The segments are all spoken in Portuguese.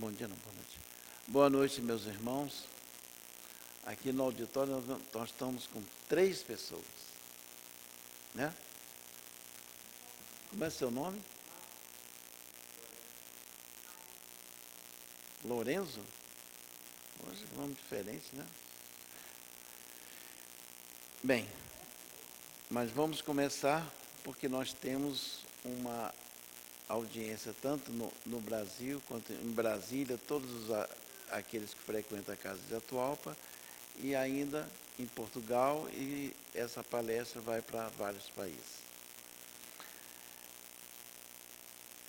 Bom dia, não, boa noite. Boa noite, meus irmãos. Aqui no auditório nós, estamos com três pessoas. Né? Como é seu nome? Lorenzo? Hoje é um nome diferente, né? Bem, mas vamos começar porque nós temos uma audiência tanto no, no Brasil quanto em Brasília, todos os, aqueles que frequentam a Casa de Atualpa, e ainda em Portugal, e essa palestra vai para vários países.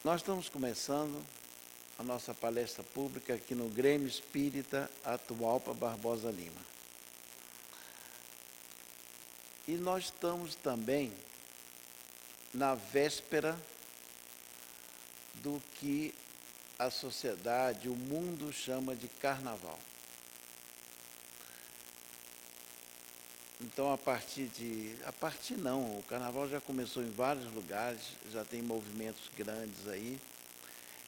Nós estamos começando a nossa palestra pública aqui no Grêmio Espírita Atualpa Barbosa Lima. E nós estamos também na véspera do que a sociedade, o mundo chama de carnaval. Então, a partir de. A partir não, o carnaval já começou em vários lugares, já tem movimentos grandes aí.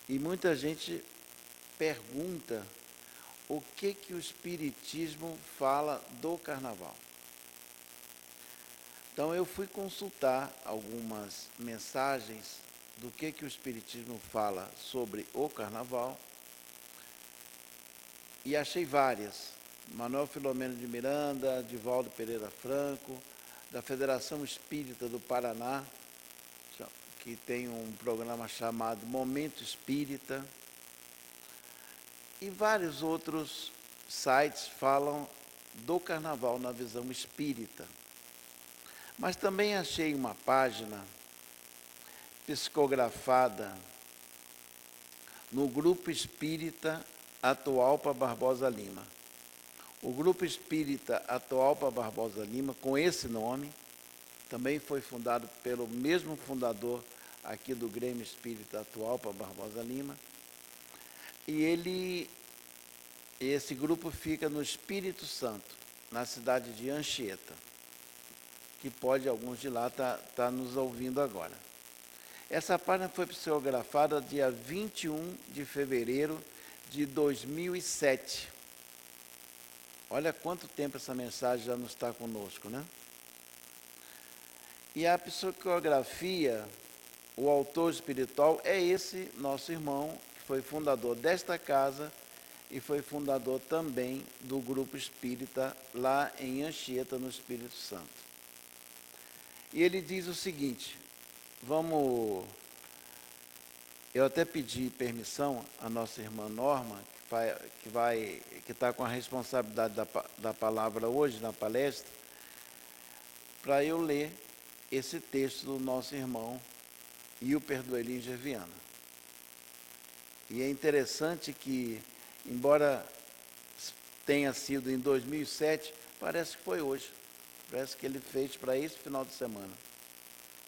E muita gente pergunta o que, que o Espiritismo fala do carnaval. Então, eu fui consultar algumas mensagens do que, que o Espiritismo fala sobre o carnaval e achei várias. Manuel Filomeno de Miranda, Divaldo Pereira Franco, da Federação Espírita do Paraná, que tem um programa chamado Momento Espírita, e vários outros sites falam do carnaval na visão espírita. Mas também achei uma página psicografada no Grupo Espírita Atualpa Barbosa Lima. O Grupo Espírita Atualpa Barbosa Lima, com esse nome, também foi fundado pelo mesmo fundador aqui do Grêmio Espírita Atualpa Barbosa Lima. E ele, esse grupo fica no Espírito Santo, na cidade de Anchieta, que pode alguns de lá estar tá, tá nos ouvindo agora. Essa página foi psicografada dia 21 de fevereiro de 2007. Olha quanto tempo essa mensagem já não está conosco, né? E a psicografia, o autor espiritual é esse nosso irmão, que foi fundador desta casa e foi fundador também do grupo espírita lá em Anchieta, no Espírito Santo. E ele diz o seguinte: Vamos. Eu até pedi permissão à nossa irmã Norma, que vai, que vai, que está com a responsabilidade da, da palavra hoje na palestra, para eu ler esse texto do nosso irmão e o Perdoeli Viana. E é interessante que, embora tenha sido em 2007, parece que foi hoje. Parece que ele fez para esse final de semana.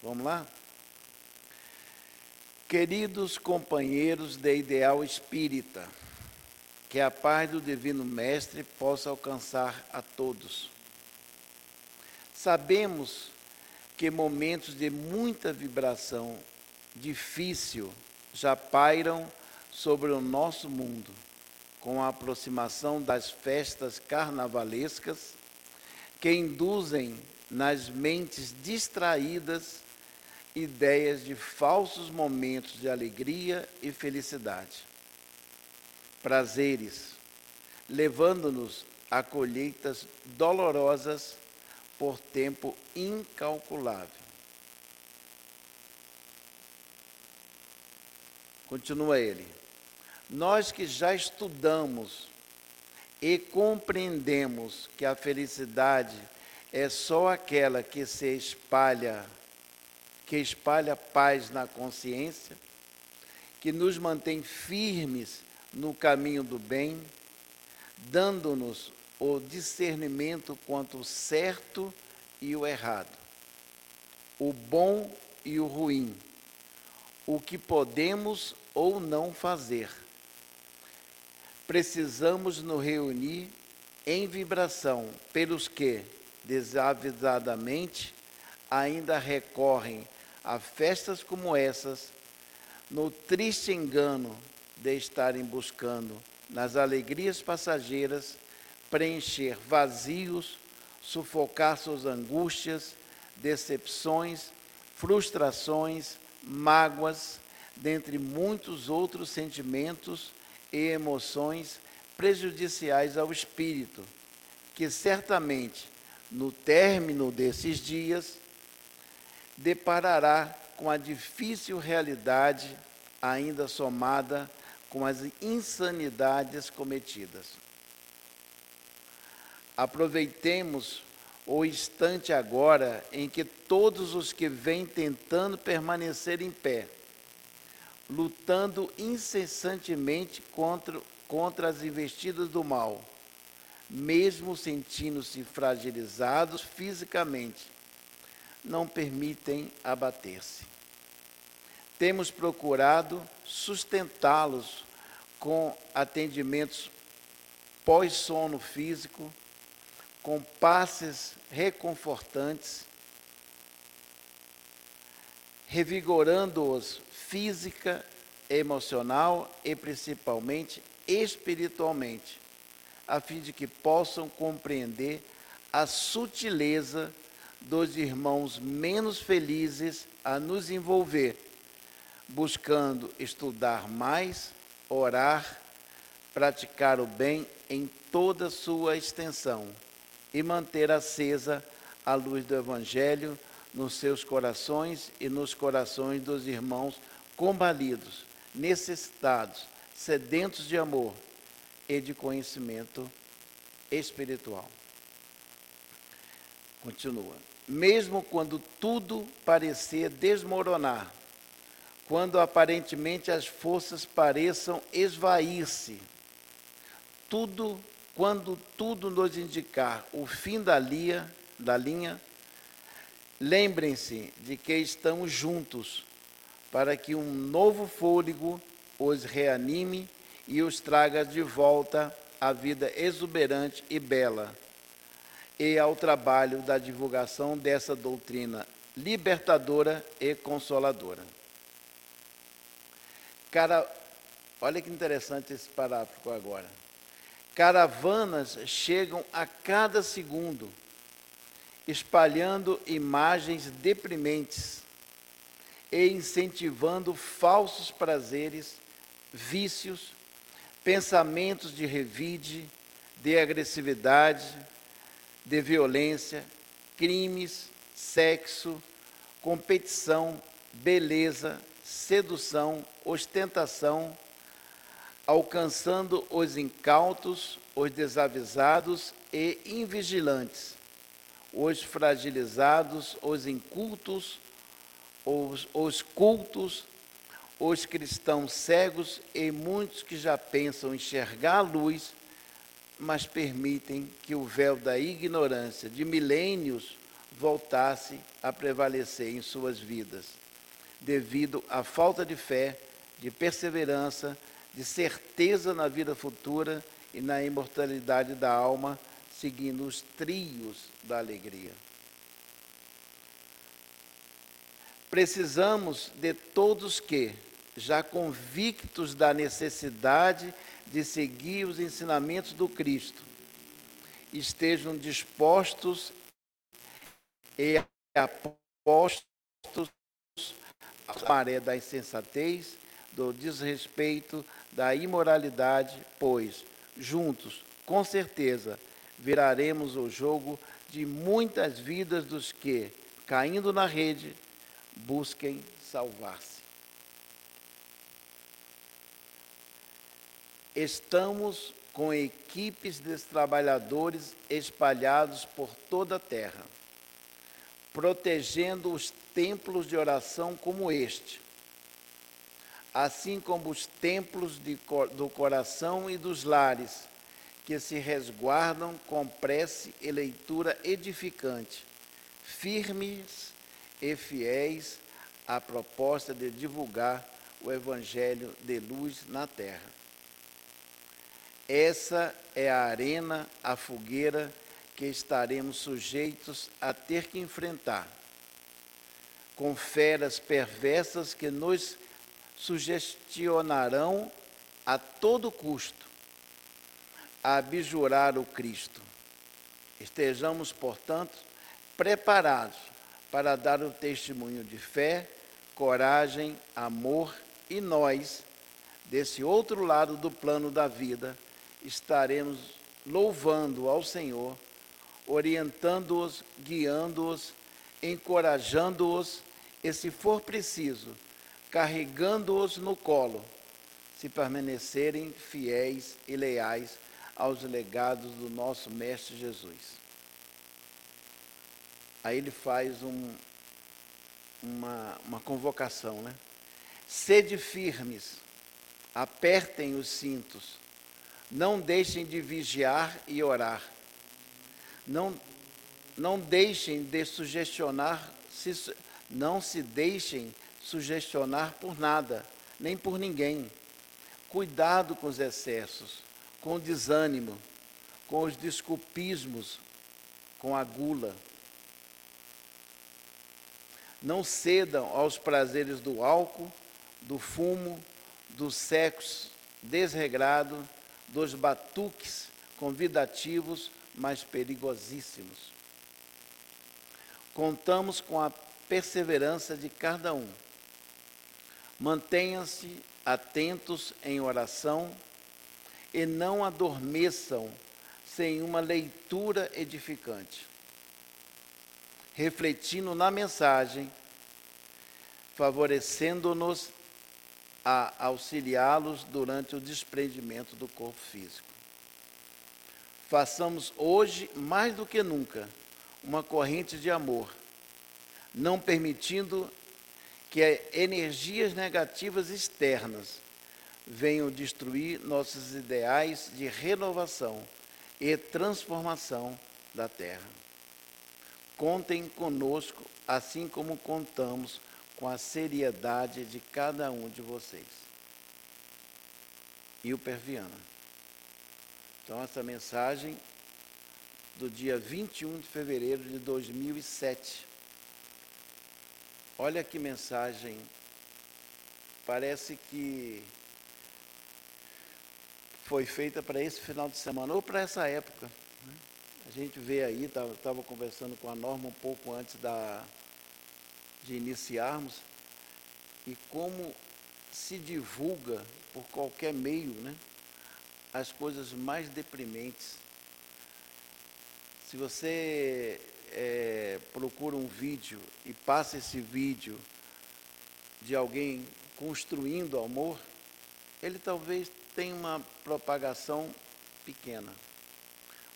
Vamos lá? Queridos companheiros de ideal espírita, que a paz do Divino Mestre possa alcançar a todos. Sabemos que momentos de muita vibração difícil já pairam sobre o nosso mundo, com a aproximação das festas carnavalescas que induzem nas mentes distraídas ideias de falsos momentos de alegria e felicidade, prazeres, levando-nos a colheitas dolorosas por tempo incalculável. Continua ele. Nós que já estudamos e compreendemos que a felicidade é só aquela que se espalha que espalha paz na consciência, que nos mantém firmes no caminho do bem, dando-nos o discernimento quanto o certo e o errado, o bom e o ruim, o que podemos ou não fazer. Precisamos nos reunir em vibração pelos que, desavisadamente, ainda recorrem a festas como essas, no triste engano de estarem buscando nas alegrias passageiras preencher vazios, sufocar suas angústias, decepções, frustrações, mágoas, dentre muitos outros sentimentos e emoções prejudiciais ao espírito, que certamente no término desses dias deparará com a difícil realidade ainda somada com as insanidades cometidas. Aproveitemos o instante agora em que todos os que vêm tentando permanecer em pé, lutando incessantemente contra, contra as investidas do mal, mesmo sentindo-se fragilizados fisicamente, não permitem abater-se. Temos procurado sustentá-los com atendimentos pós-sono físico, com passes reconfortantes, revigorando-os física, emocional e principalmente espiritualmente, a fim de que possam compreender a sutileza dos irmãos menos felizes a nos envolver, buscando estudar mais, orar, praticar o bem em toda sua extensão e manter acesa a luz do Evangelho nos seus corações e nos corações dos irmãos combalidos, necessitados, sedentos de amor e de conhecimento espiritual. Continua. Mesmo quando tudo parecer desmoronar, quando aparentemente as forças pareçam esvair-se, tudo, quando tudo nos indicar o fim da linha, da linha, lembrem-se de que estamos juntos para que um novo fôlego os reanime e os traga de volta à vida exuberante e bela, e ao trabalho da divulgação dessa doutrina libertadora e consoladora. Cara, olha que interessante esse parágrafo agora. Caravanas chegam a cada segundo, espalhando imagens deprimentes e incentivando falsos prazeres, vícios, pensamentos de revide, de agressividade, de violência, crimes, sexo, competição, beleza, sedução, ostentação, alcançando os incautos, os desavisados e invigilantes, os fragilizados, os incultos, os, os cultos, os cristãos cegos e muitos que já pensam enxergar a luz, mas permitem que o véu da ignorância de milênios voltasse a prevalecer em suas vidas devido à falta de fé, de perseverança, de certeza na vida futura e na imortalidade da alma, seguindo os trios da alegria. Precisamos de todos que, já convictos da necessidade de seguir os ensinamentos do Cristo, estejam dispostos e apostos a maré da insensatez, do desrespeito, da imoralidade, pois, juntos, com certeza, viraremos o jogo de muitas vidas dos que, caindo na rede, busquem salvar-se. Estamos com equipes de trabalhadores espalhados por toda a terra protegendo os templos de oração como este, assim como os templos de, do coração e dos lares, que se resguardam com prece e leitura edificante, firmes e fiéis à proposta de divulgar o Evangelho de luz na terra. Essa é a arena, a fogueira que estaremos sujeitos a ter que enfrentar, com feras perversas que nos sugestionarão a todo custo a abjurar o Cristo. Estejamos, portanto, preparados para dar o testemunho de fé, coragem, amor e nós, desse outro lado do plano da vida, estaremos louvando ao Senhor, orientando-os, guiando-os, encorajando-os e, se for preciso, carregando-os no colo, se permanecerem fiéis e leais aos legados do nosso Mestre Jesus. Aí ele faz um, uma, uma convocação, né? Sede firmes, apertem os cintos, não deixem de vigiar e orar. Não, não deixem de sugestionar, se, não se deixem sugestionar por nada, nem por ninguém. Cuidado com os excessos, com o desânimo, com os desculpismos, com a gula. Não cedam aos prazeres do álcool, do fumo, do sexo desregrado, dos batuques convidativos, mas perigosíssimos. Contamos com a perseverança de cada um. Mantenham-se atentos em oração e não adormeçam sem uma leitura edificante. Refletindo na mensagem, favorecendo-nos a auxiliá-los durante o desprendimento do corpo físico. Façamos hoje, mais do que nunca, uma corrente de amor, não permitindo que energias negativas externas venham destruir nossos ideais de renovação e transformação da Terra. Contem conosco, assim como contamos com a seriedade de cada um de vocês. E o Perviana. Então, essa mensagem do dia 21 de fevereiro de 2007. Olha que mensagem. Parece que foi feita para esse final de semana ou para essa época. Né? A gente vê aí, estava conversando com a Norma um pouco antes da, de iniciarmos e como se divulga por qualquer meio né, as coisas mais deprimentes. Se você é, procura um vídeo e passa esse vídeo de alguém construindo amor, ele talvez tenha uma propagação pequena.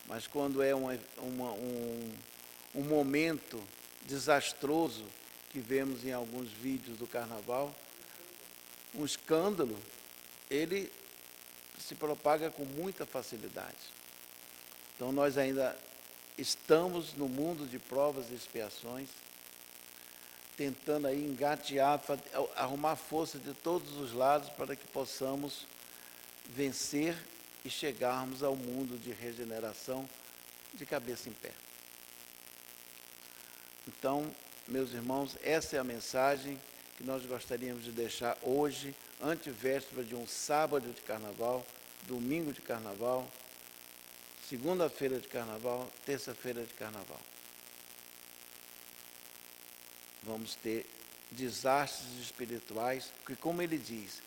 Mas quando é uma, uma, um, um momento desastroso que vemos em alguns vídeos do carnaval, um escândalo, ele se propaga com muita facilidade. Então nós ainda estamos no mundo de provas e expiações, tentando aí engatear, arrumar força de todos os lados para que possamos vencer e chegarmos ao mundo de regeneração de cabeça em pé. Então, meus irmãos, essa é a mensagem que nós gostaríamos de deixar hoje, antevéspera de um sábado de carnaval, domingo de carnaval, segunda-feira de carnaval, terça-feira de carnaval. Vamos ter desastres espirituais, que como ele diz,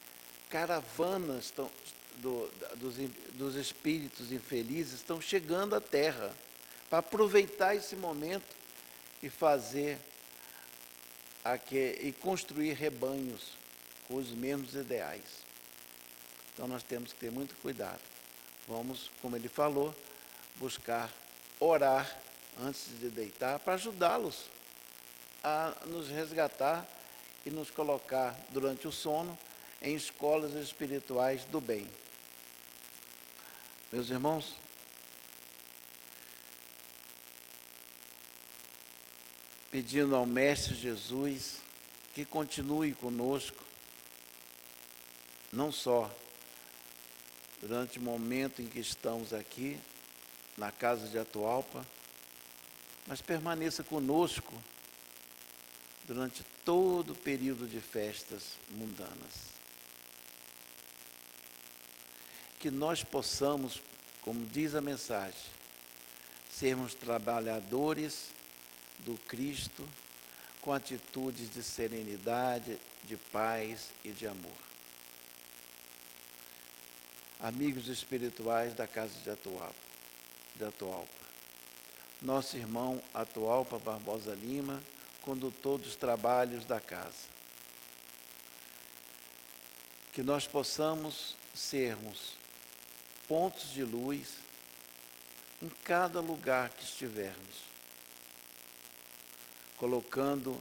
caravanas estão, do, dos, dos espíritos infelizes estão chegando à terra para aproveitar esse momento e fazer e construir rebanhos com os mesmos ideais. Então nós temos que ter muito cuidado. Vamos, como ele falou, buscar orar antes de deitar para ajudá-los a nos resgatar e nos colocar durante o sono em escolas espirituais do bem. Meus irmãos, pedindo ao Mestre Jesus que continue conosco, não só durante o momento em que estamos aqui, na casa de Atualpa, mas permaneça conosco durante todo o período de festas mundanas. que nós possamos, como diz a mensagem, sermos trabalhadores do Cristo com atitudes de serenidade, de paz e de amor. Amigos espirituais da Casa de Atualpa, de Atualpa. Nosso irmão Atualpa Barbosa Lima, condutor dos trabalhos da casa. Que nós possamos sermos pontos de luz em cada lugar que estivermos, colocando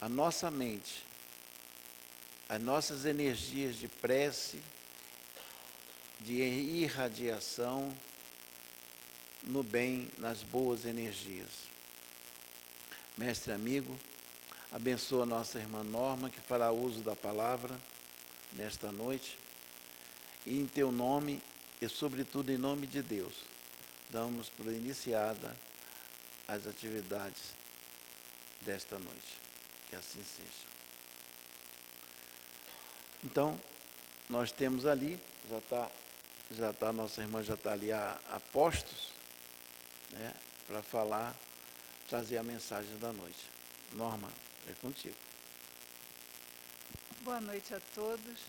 a nossa mente, as nossas energias de prece, de irradiação no bem, nas boas energias. Mestre amigo, abençoa nossa irmã Norma, que fará uso da palavra nesta noite. E em teu nome, e sobretudo em nome de Deus, damos por iniciada as atividades desta noite. Que assim seja. Então, nós temos ali, já está, já está, nossa irmã já está ali a, a postos, né, para falar, trazer a mensagem da noite. Norma, é contigo. Boa noite a todos.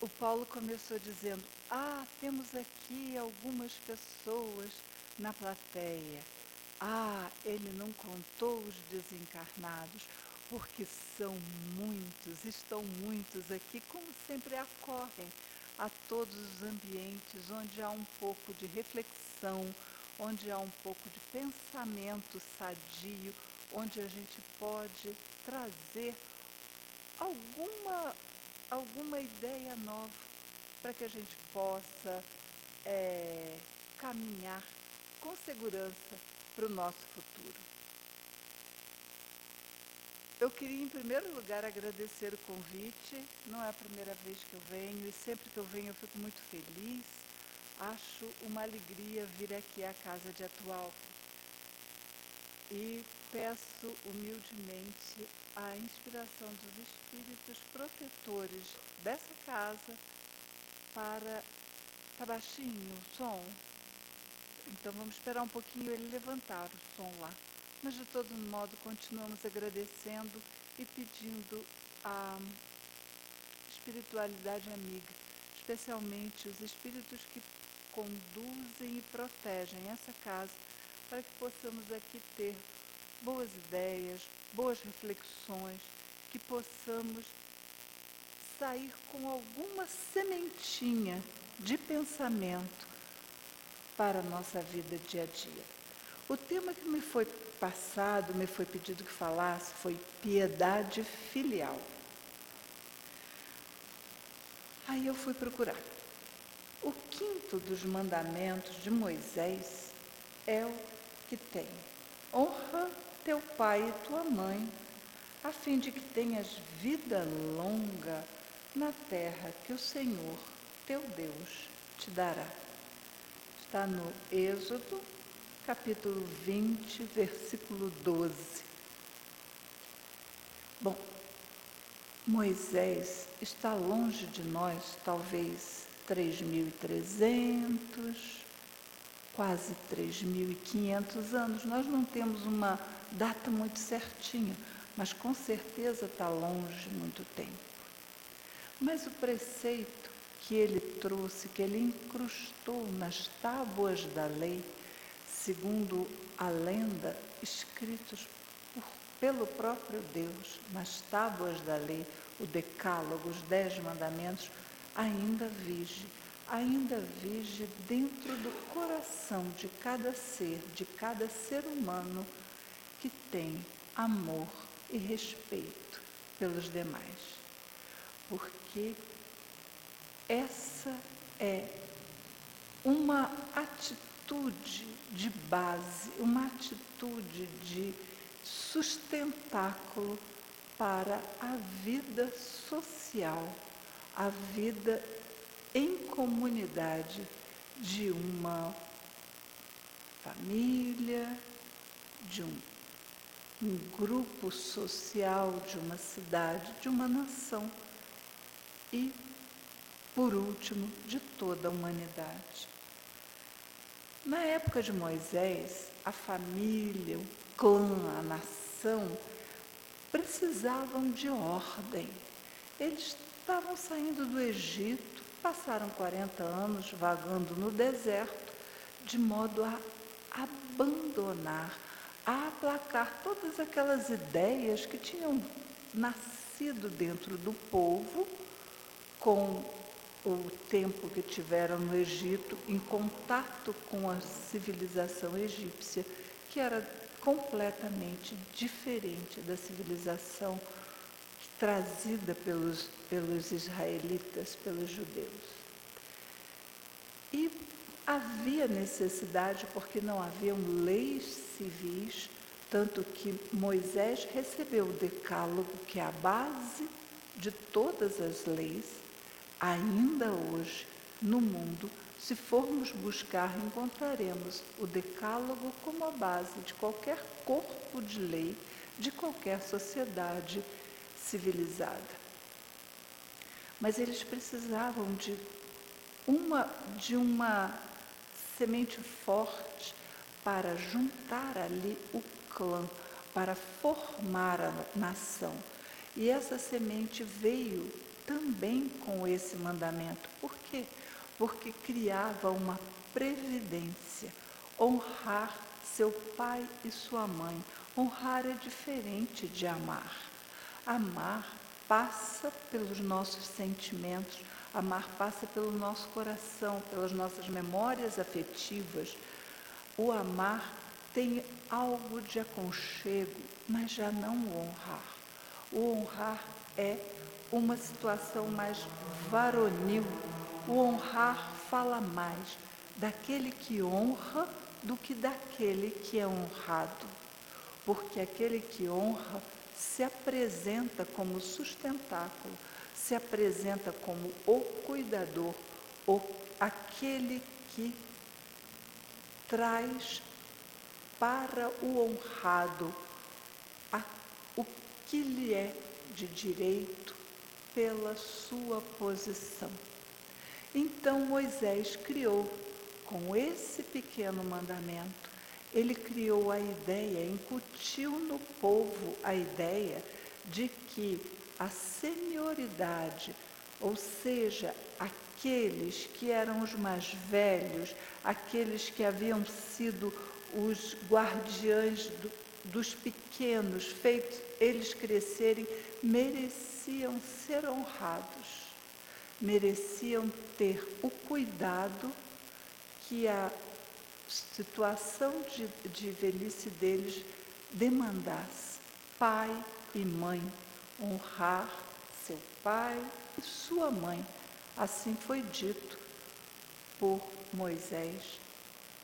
O Paulo começou dizendo: Ah, temos aqui algumas pessoas na plateia. Ah, ele não contou os desencarnados, porque são muitos, estão muitos aqui, como sempre ocorrem a todos os ambientes onde há um pouco de reflexão, onde há um pouco de pensamento sadio, onde a gente pode trazer alguma, alguma ideia nova para que a gente possa é, caminhar com segurança para o nosso futuro. Eu queria, em primeiro lugar, agradecer o convite. Não é a primeira vez que eu venho e sempre que eu venho eu fico muito feliz. Acho uma alegria vir aqui à Casa de Atual. E peço humildemente a inspiração dos espíritos protetores dessa casa para. Está baixinho o som? Então vamos esperar um pouquinho ele levantar o som lá. Mas de todo modo continuamos agradecendo e pedindo a espiritualidade amiga, especialmente os espíritos que conduzem e protegem essa casa, para que possamos aqui ter boas ideias, boas reflexões, que possamos sair com alguma sementinha de pensamento para a nossa vida dia a dia. O tema que me foi passado, me foi pedido que falasse, foi piedade filial. Aí eu fui procurar. O quinto dos mandamentos de Moisés é o que tem: honra teu pai e tua mãe, a fim de que tenhas vida longa na terra que o Senhor, teu Deus, te dará. Está no Êxodo, capítulo 20, versículo 12. Bom, Moisés está longe de nós, talvez 3.300, quase 3.500 anos. Nós não temos uma data muito certinha, mas com certeza está longe muito tempo. Mas o preceito que ele trouxe, que ele incrustou nas tábuas da lei, segundo a lenda, escritos por, pelo próprio Deus, nas tábuas da lei, o decálogo, os dez mandamentos, ainda vige, ainda vige dentro do coração de cada ser, de cada ser humano que tem amor e respeito pelos demais. Porque essa é uma atitude de base, uma atitude de sustentáculo para a vida social, a vida em comunidade de uma família, de um, um grupo social, de uma cidade, de uma nação. E por último, de toda a humanidade. Na época de Moisés, a família, o clã, a nação precisavam de ordem. Eles estavam saindo do Egito, passaram 40 anos vagando no deserto, de modo a abandonar, a aplacar todas aquelas ideias que tinham nascido dentro do povo com o tempo que tiveram no Egito em contato com a civilização egípcia, que era completamente diferente da civilização trazida pelos, pelos israelitas, pelos judeus. E havia necessidade, porque não haviam leis civis, tanto que Moisés recebeu o Decálogo, que é a base de todas as leis, ainda hoje no mundo, se formos buscar, encontraremos o Decálogo como a base de qualquer corpo de lei, de qualquer sociedade civilizada. Mas eles precisavam de uma, de uma semente forte para juntar ali o clã, para formar a nação. E essa semente veio também com esse mandamento. Por quê? Porque criava uma previdência, honrar seu pai e sua mãe. Honrar é diferente de amar. Amar passa pelos nossos sentimentos, amar passa pelo nosso coração, pelas nossas memórias afetivas. O amar tem algo de aconchego, mas já não o honrar. O honrar é uma situação mais varonil. O honrar fala mais daquele que honra do que daquele que é honrado. Porque aquele que honra se apresenta como sustentáculo, se apresenta como o cuidador, o, aquele que traz para o honrado a, o que lhe é de direito, pela sua posição. Então Moisés criou, com esse pequeno mandamento, ele criou a ideia, incutiu no povo a ideia de que a senioridade, ou seja, aqueles que eram os mais velhos, aqueles que haviam sido os guardiães do, dos pequenos, feitos eles crescerem, mereciam ser honrados, mereciam ter o cuidado que a situação de, de velhice deles demandasse. Pai e mãe, honrar seu pai e sua mãe. Assim foi dito por Moisés,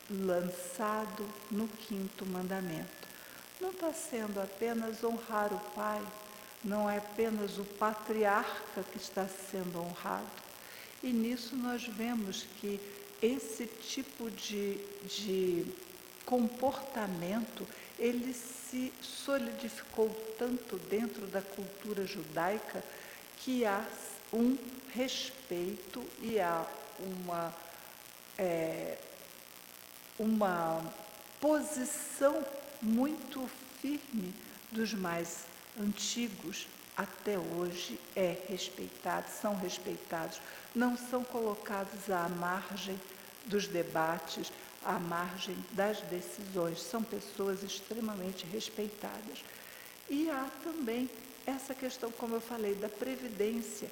lançado no quinto mandamento não está sendo apenas honrar o pai, não é apenas o patriarca que está sendo honrado. E nisso nós vemos que esse tipo de, de comportamento, ele se solidificou tanto dentro da cultura judaica que há um respeito e há uma, é, uma posição muito firme dos mais antigos até hoje é respeitado, são respeitados, não são colocados à margem dos debates, à margem das decisões, são pessoas extremamente respeitadas. E há também essa questão, como eu falei, da previdência.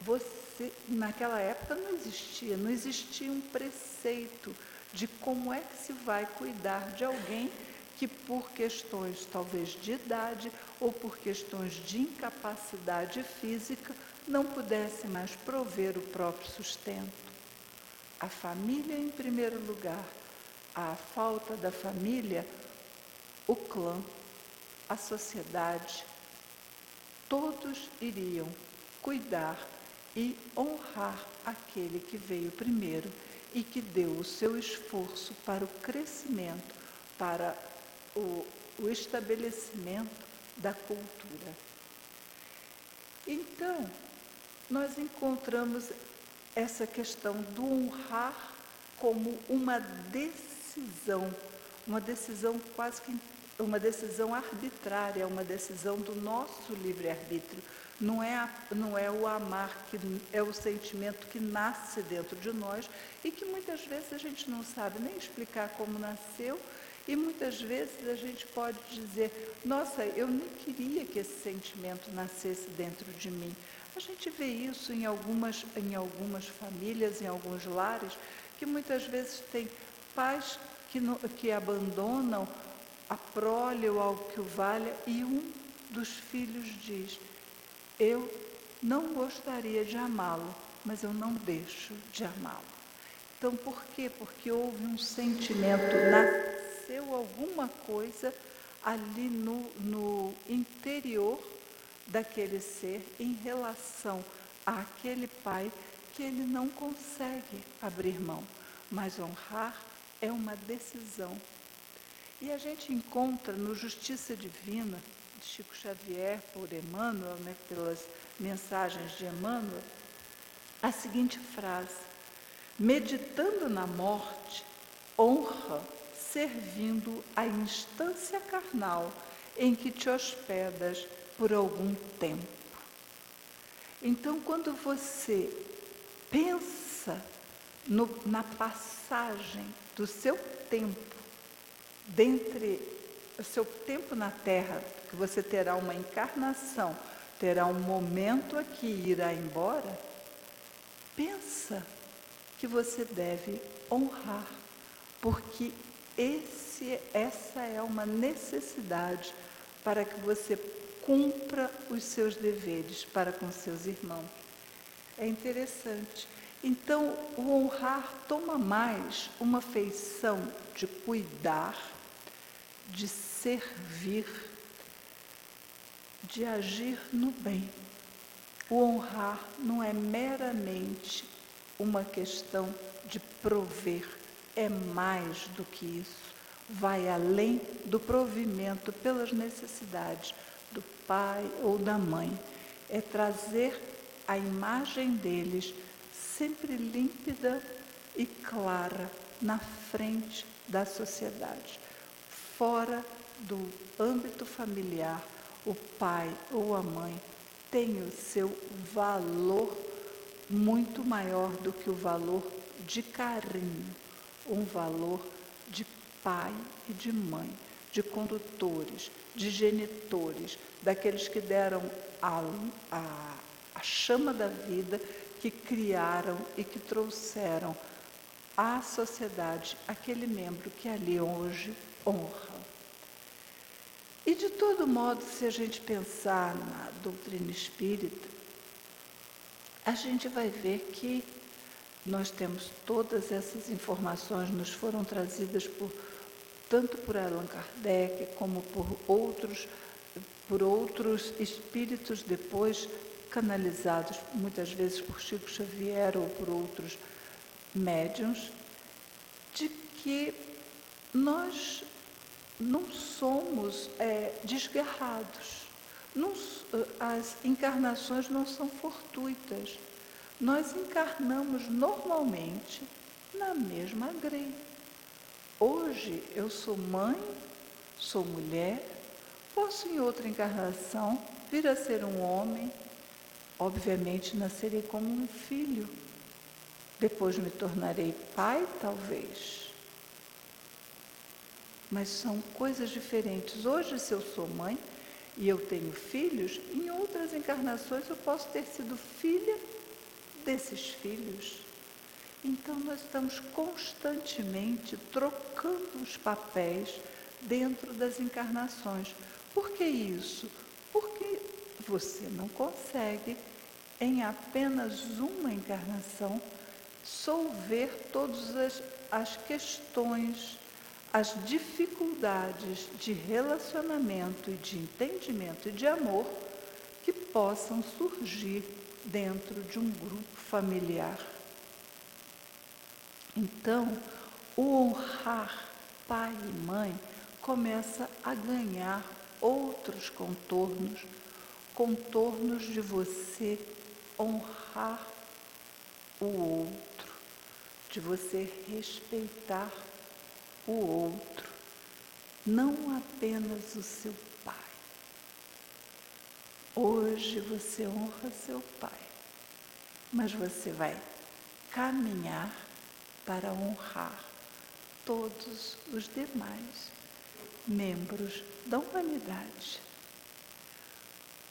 Você, naquela época não existia, não existia um preceito de como é que se vai cuidar de alguém que por questões talvez de idade ou por questões de incapacidade física não pudesse mais prover o próprio sustento. A família em primeiro lugar, a falta da família, o clã, a sociedade, todos iriam cuidar e honrar aquele que veio primeiro e que deu o seu esforço para o crescimento, para o, o estabelecimento da cultura. Então, nós encontramos essa questão do honrar como uma decisão, uma decisão quase que uma decisão arbitrária, uma decisão do nosso livre-arbítrio. Não é, a, não é o amar que é o sentimento que nasce dentro de nós e que muitas vezes a gente não sabe nem explicar como nasceu e muitas vezes a gente pode dizer: Nossa, eu nem queria que esse sentimento nascesse dentro de mim. A gente vê isso em algumas, em algumas famílias, em alguns lares, que muitas vezes tem pais que, no, que abandonam a prole ou algo que o valha e um dos filhos diz: Eu não gostaria de amá-lo, mas eu não deixo de amá-lo. Então, por quê? Porque houve um sentimento, nasceu alguma coisa ali no, no interior daquele ser em relação àquele pai que ele não consegue abrir mão. Mas honrar é uma decisão. E a gente encontra no Justiça Divina, de Chico Xavier, por Emmanuel, né, pelas mensagens de Emmanuel, a seguinte frase: Meditando na morte, honra servindo a instância carnal em que te hospedas por algum tempo. Então, quando você pensa no, na passagem do seu tempo, dentre o seu tempo na Terra, que você terá uma encarnação, terá um momento aqui e irá embora, pensa que você deve honrar, porque esse, essa é uma necessidade para que você cumpra os seus deveres para com seus irmãos. É interessante. Então, o honrar toma mais uma feição de cuidar, de servir, de agir no bem. O honrar não é meramente uma questão de prover, é mais do que isso. Vai além do provimento pelas necessidades do pai ou da mãe. É trazer a imagem deles sempre límpida e clara na frente da sociedade. Fora do âmbito familiar, o pai ou a mãe tem o seu valor muito maior do que o valor de carinho, um valor de pai e de mãe de condutores, de genitores, daqueles que deram a, a, a chama da vida, que criaram e que trouxeram à sociedade aquele membro que ali hoje honra. E de todo modo, se a gente pensar na doutrina espírita, a gente vai ver que nós temos todas essas informações, nos foram trazidas por tanto por Allan Kardec como por outros, por outros espíritos depois canalizados muitas vezes por Chico Xavier ou por outros médiums, de que nós não somos é, desgarrados. Não, as encarnações não são fortuitas. Nós encarnamos normalmente na mesma grei. Hoje eu sou mãe, sou mulher, posso em outra encarnação vir a ser um homem, obviamente nascerei como um filho, depois me tornarei pai, talvez. Mas são coisas diferentes. Hoje, se eu sou mãe e eu tenho filhos, em outras encarnações eu posso ter sido filha desses filhos. Então, nós estamos constantemente trocando os papéis dentro das encarnações. Por que isso? Porque você não consegue, em apenas uma encarnação, solver todas as, as questões, as dificuldades de relacionamento e de entendimento e de amor que possam surgir dentro de um grupo familiar. Então, o honrar pai e mãe começa a ganhar outros contornos, contornos de você honrar o outro, de você respeitar o outro, não apenas o seu. Hoje você honra seu pai, mas você vai caminhar para honrar todos os demais membros da humanidade.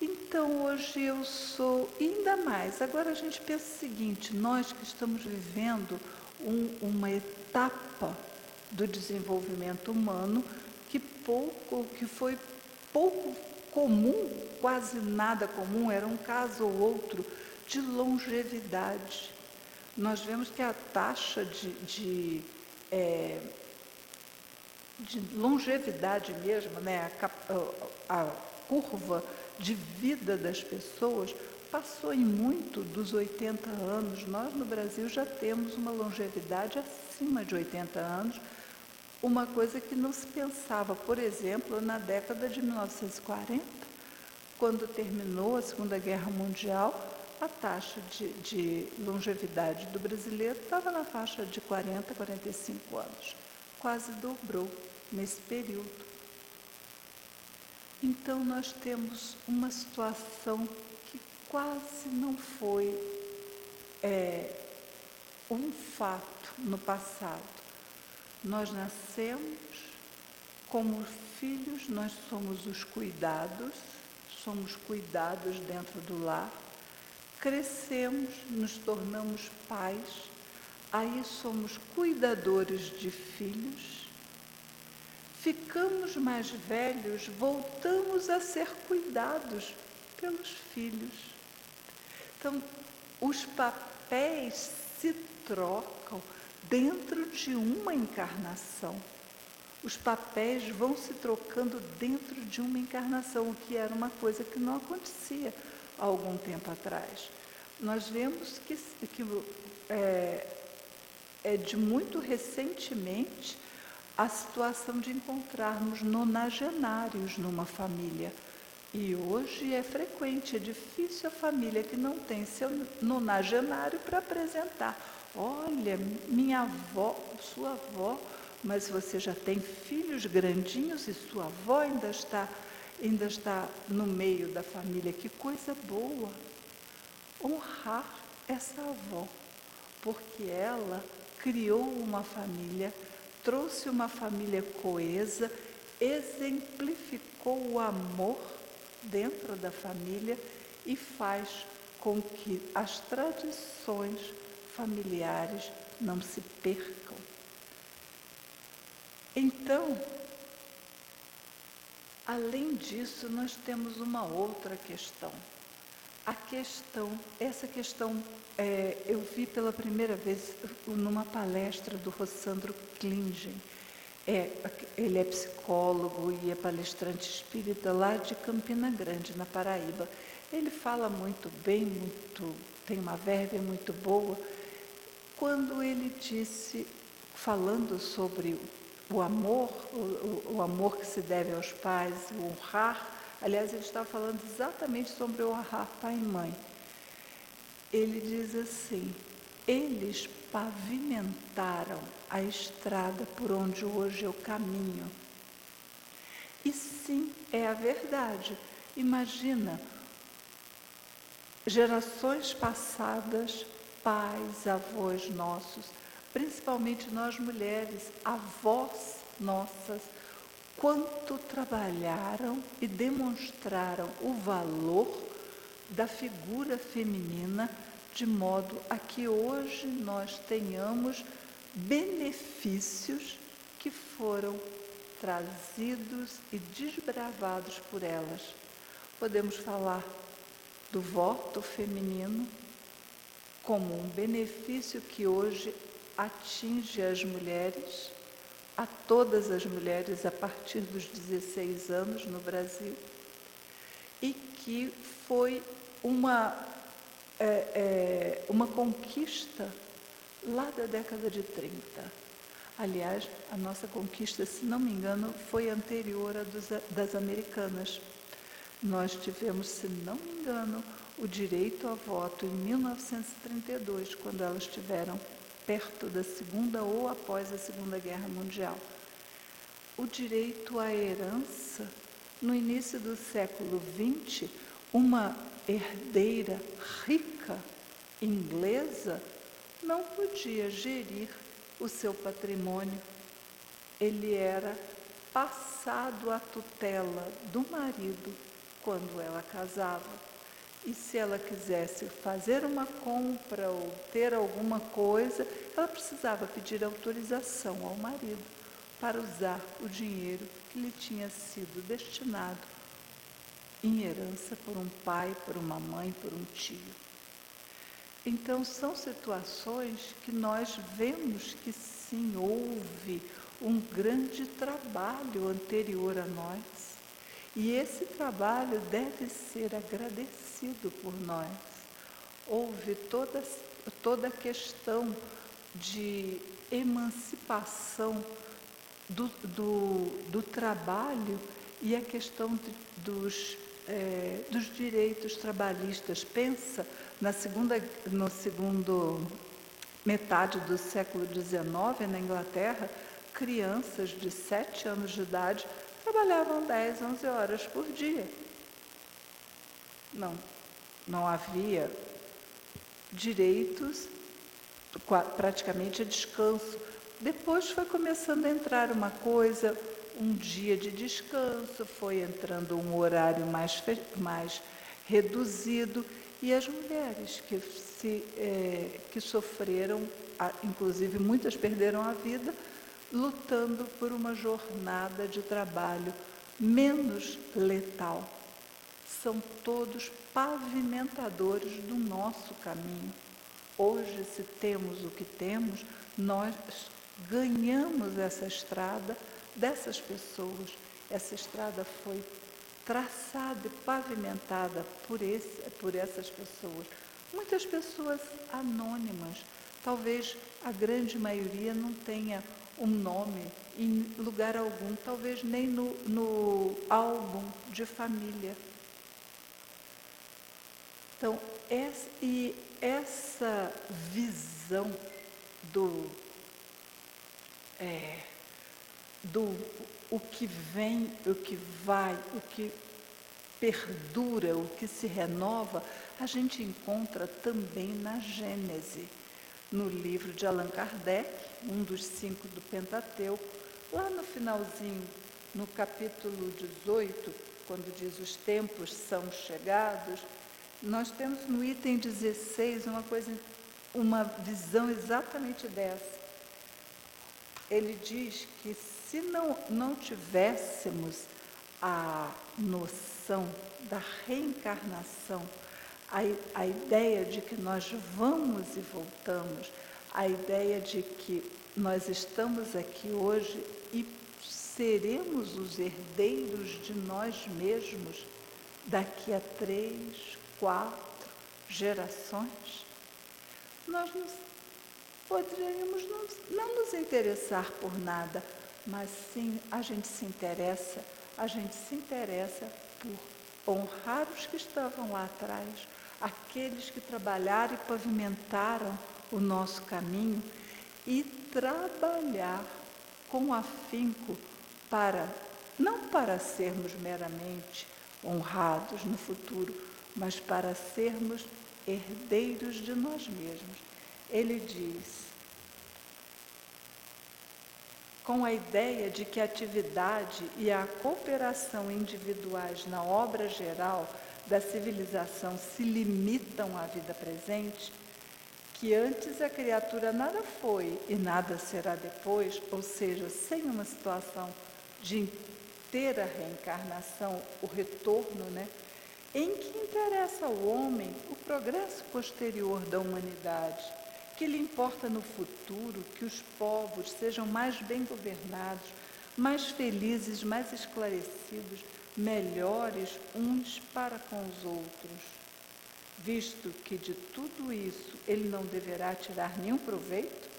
Então hoje eu sou, ainda mais, agora a gente pensa o seguinte, nós que estamos vivendo um, uma etapa do desenvolvimento humano que pouco, que foi pouco comum, quase nada comum, era um caso ou outro de longevidade. Nós vemos que a taxa de, de, é, de longevidade mesmo, né, a, a curva de vida das pessoas passou em muito dos 80 anos. Nós no Brasil já temos uma longevidade acima de 80 anos, uma coisa que não se pensava, por exemplo, na década de 1940, quando terminou a Segunda Guerra Mundial, a taxa de, de longevidade do brasileiro estava na faixa de 40, 45 anos. Quase dobrou nesse período. Então, nós temos uma situação que quase não foi é, um fato no passado. Nós nascemos como filhos, nós somos os cuidados, somos cuidados dentro do lar, crescemos, nos tornamos pais, aí somos cuidadores de filhos, ficamos mais velhos, voltamos a ser cuidados pelos filhos. Então, os papéis se trocam dentro de uma encarnação. Os papéis vão se trocando dentro de uma encarnação, o que era uma coisa que não acontecia há algum tempo atrás. Nós vemos que, que é, é de muito recentemente a situação de encontrarmos nonagenários numa família. E hoje é frequente, é difícil a família que não tem seu nonagenário para apresentar. Olha, minha avó, sua avó, mas você já tem filhos grandinhos e sua avó ainda está, ainda está no meio da família. Que coisa boa! Honrar essa avó, porque ela criou uma família trouxe uma família coesa, exemplificou o amor dentro da família e faz com que as tradições familiares não se percam. Então, além disso, nós temos uma outra questão. A questão, essa questão é, eu vi pela primeira vez numa palestra do Rossandro Klingen. É, ele é psicólogo e é palestrante espírita lá de Campina Grande, na Paraíba. Ele fala muito bem, muito, tem uma verve muito boa. Quando ele disse, falando sobre o amor, o, o amor que se deve aos pais, o honrar, aliás, ele estava falando exatamente sobre o honrar pai e mãe ele diz assim: eles pavimentaram a estrada por onde hoje eu caminho. E sim, é a verdade. Imagina, gerações passadas, pais, avós nossos, principalmente nós mulheres, avós nossas, quanto trabalharam e demonstraram o valor da figura feminina, de modo a que hoje nós tenhamos benefícios que foram trazidos e desbravados por elas. Podemos falar do voto feminino como um benefício que hoje atinge as mulheres, a todas as mulheres a partir dos 16 anos no Brasil, e que foi uma, é, é, uma conquista lá da década de 30. Aliás, a nossa conquista, se não me engano, foi anterior à dos, das americanas. Nós tivemos, se não me engano, o direito a voto em 1932, quando elas estiveram perto da Segunda ou após a Segunda Guerra Mundial. O direito à herança, no início do século XX, uma herdeira rica inglesa não podia gerir o seu patrimônio. Ele era passado à tutela do marido quando ela casava. E se ela quisesse fazer uma compra ou ter alguma coisa, ela precisava pedir autorização ao marido para usar o dinheiro que lhe tinha sido destinado em herança por um pai, por uma mãe, por um tio. Então, são situações que nós vemos que sim, houve um grande trabalho anterior a nós e esse trabalho deve ser agradecido por nós. Houve toda, toda a questão de emancipação do, do, do trabalho e a questão de, dos, é, dos direitos trabalhistas. Pensa na segunda, no segundo metade do século XIX, na Inglaterra, crianças de sete anos de idade trabalhavam 10, 11 horas por dia. Não, não havia direitos praticamente a descanso. Depois foi começando a entrar uma coisa, um dia de descanso, foi entrando um horário mais, mais reduzido e as mulheres que, se, é, que sofreram, inclusive muitas perderam a vida, lutando por uma jornada de trabalho menos letal. São todos pavimentadores do nosso caminho. Hoje, se temos o que temos, nós ganhamos essa estrada dessas pessoas. Essa estrada foi traçada e pavimentada por, esse, por essas pessoas. Muitas pessoas anônimas, talvez a grande maioria não tenha um nome em lugar algum, talvez nem no, no álbum de família. Então, essa, e essa visão do, é, do o que vem, o que vai, o que perdura, o que se renova, a gente encontra também na Gênese no livro de Allan Kardec, um dos cinco do Pentateuco, lá no finalzinho, no capítulo 18, quando diz os tempos são chegados, nós temos no item 16 uma coisa, uma visão exatamente dessa. Ele diz que se não, não tivéssemos a noção da reencarnação, a, a ideia de que nós vamos e voltamos, a ideia de que nós estamos aqui hoje e seremos os herdeiros de nós mesmos daqui a três, quatro gerações, nós nos, poderíamos não, não nos interessar por nada, mas sim a gente se interessa, a gente se interessa por honrar os que estavam lá atrás, aqueles que trabalharam e pavimentaram o nosso caminho e trabalhar com afinco para, não para sermos meramente honrados no futuro, mas para sermos herdeiros de nós mesmos. Ele diz, com a ideia de que a atividade e a cooperação individuais na obra geral da civilização se limitam à vida presente, que antes a criatura nada foi e nada será depois, ou seja, sem uma situação de inteira reencarnação, o retorno, né? Em que interessa ao homem o progresso posterior da humanidade, que lhe importa no futuro que os povos sejam mais bem governados, mais felizes, mais esclarecidos, melhores uns para com os outros, visto que de tudo isso ele não deverá tirar nenhum proveito,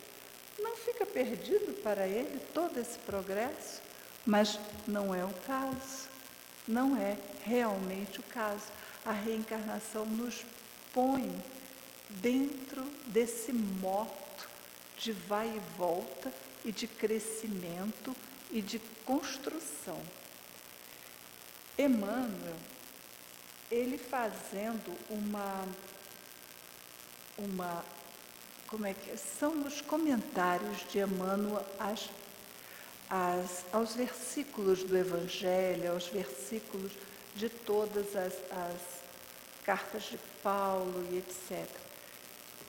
não fica perdido para ele todo esse progresso, mas não é o caso. Não é realmente o caso. A reencarnação nos põe dentro desse moto de vai e volta e de crescimento e de construção. Emmanuel, ele fazendo uma, uma, como é que é? são os comentários de Emmanuel às, às, aos versículos do Evangelho, aos versículos de todas as, as cartas de Paulo e etc.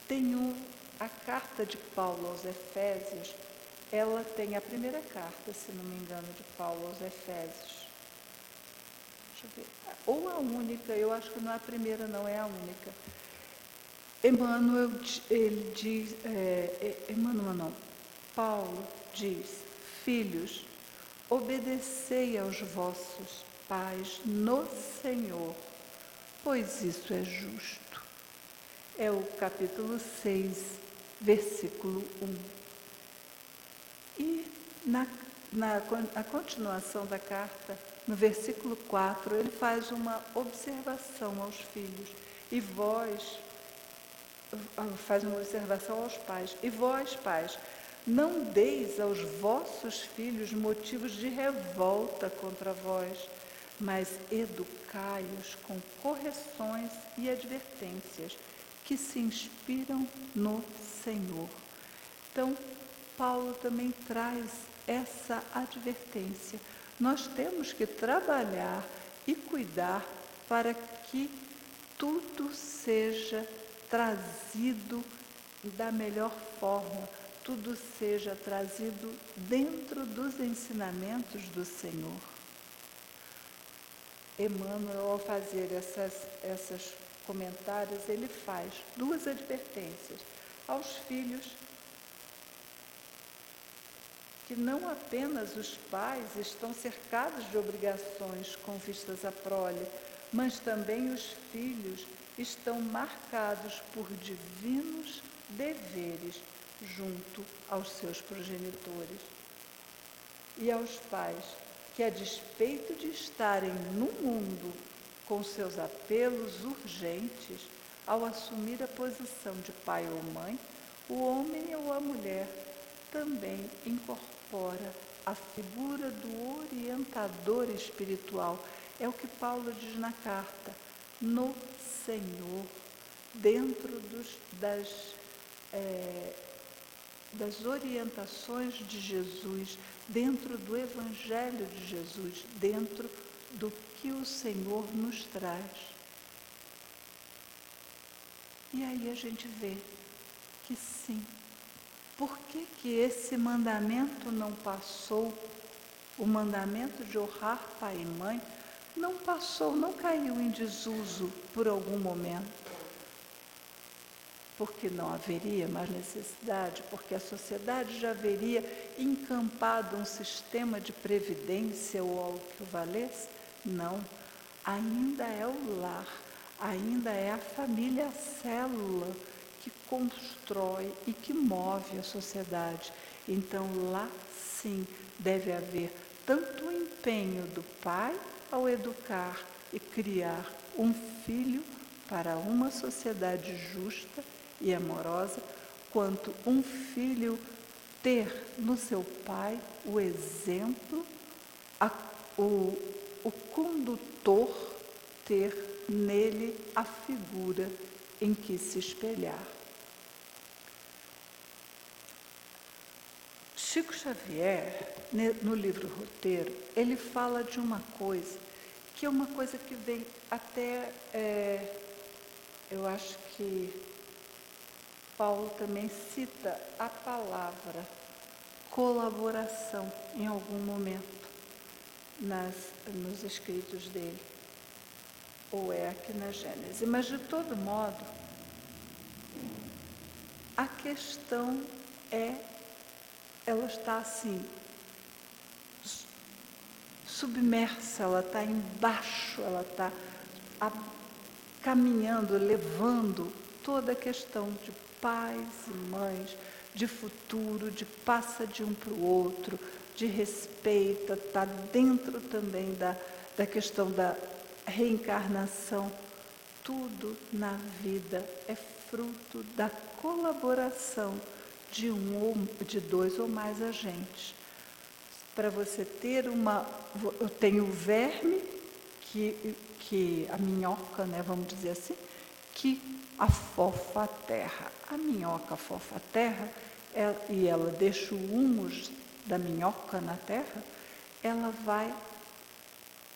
Tem um, a carta de Paulo aos Efésios, ela tem a primeira carta, se não me engano, de Paulo aos Efésios deixa eu ver, ou a única, eu acho que não é a primeira, não é a única. Emmanuel, ele diz, é, é, Emmanuel não, Paulo diz, filhos, obedecei aos vossos pais no Senhor, pois isso é justo. É o capítulo 6, versículo 1. E na, na a continuação da carta, no versículo 4, ele faz uma observação aos filhos. E vós, faz uma observação aos pais. E vós, pais, não deis aos vossos filhos motivos de revolta contra vós, mas educai-os com correções e advertências que se inspiram no Senhor. Então, Paulo também traz essa advertência nós temos que trabalhar e cuidar para que tudo seja trazido da melhor forma, tudo seja trazido dentro dos ensinamentos do Senhor. Emmanuel, ao fazer essas, essas comentários, ele faz duas advertências aos filhos que não apenas os pais estão cercados de obrigações com vistas à prole, mas também os filhos estão marcados por divinos deveres junto aos seus progenitores. E aos pais, que a despeito de estarem no mundo com seus apelos urgentes, ao assumir a posição de pai ou mãe, o homem ou a mulher também incorporam fora a figura do orientador espiritual. É o que Paulo diz na carta. No Senhor, dentro dos, das, é, das orientações de Jesus, dentro do Evangelho de Jesus, dentro do que o Senhor nos traz. E aí a gente vê que sim, por que, que esse mandamento não passou? O mandamento de honrar pai e mãe não passou, não caiu em desuso por algum momento. Porque não haveria mais necessidade, porque a sociedade já haveria encampado um sistema de previdência ou algo que o valesse? Não, ainda é o lar, ainda é a família a célula que constrói e que move a sociedade. Então, lá sim deve haver tanto o empenho do pai ao educar e criar um filho para uma sociedade justa e amorosa, quanto um filho ter no seu pai o exemplo, a, o, o condutor ter nele a figura em que se espelhar. Chico Xavier, no livro Roteiro, ele fala de uma coisa que é uma coisa que vem até, é, eu acho que Paulo também cita a palavra colaboração em algum momento nas, nos escritos dele, ou é aqui na Gênese. Mas, de todo modo, a questão é ela está assim, submersa, ela está embaixo, ela está caminhando, levando toda a questão de pais e mães, de futuro, de passa de um para o outro, de respeita, está dentro também da, da questão da reencarnação, tudo na vida é fruto da colaboração de um ou de dois ou mais agentes. Para você ter uma. Eu tenho o verme, que, que a minhoca, né, vamos dizer assim, que a terra. A minhoca afofa a terra é, e ela deixa o humus da minhoca na terra, ela vai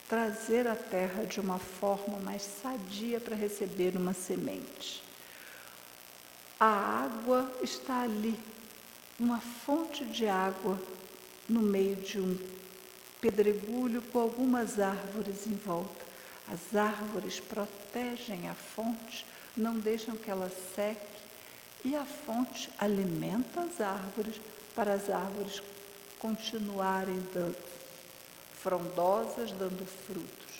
trazer a terra de uma forma mais sadia para receber uma semente. A água está ali, uma fonte de água no meio de um pedregulho com algumas árvores em volta. As árvores protegem a fonte, não deixam que ela seque, e a fonte alimenta as árvores para as árvores continuarem dando, frondosas, dando frutos.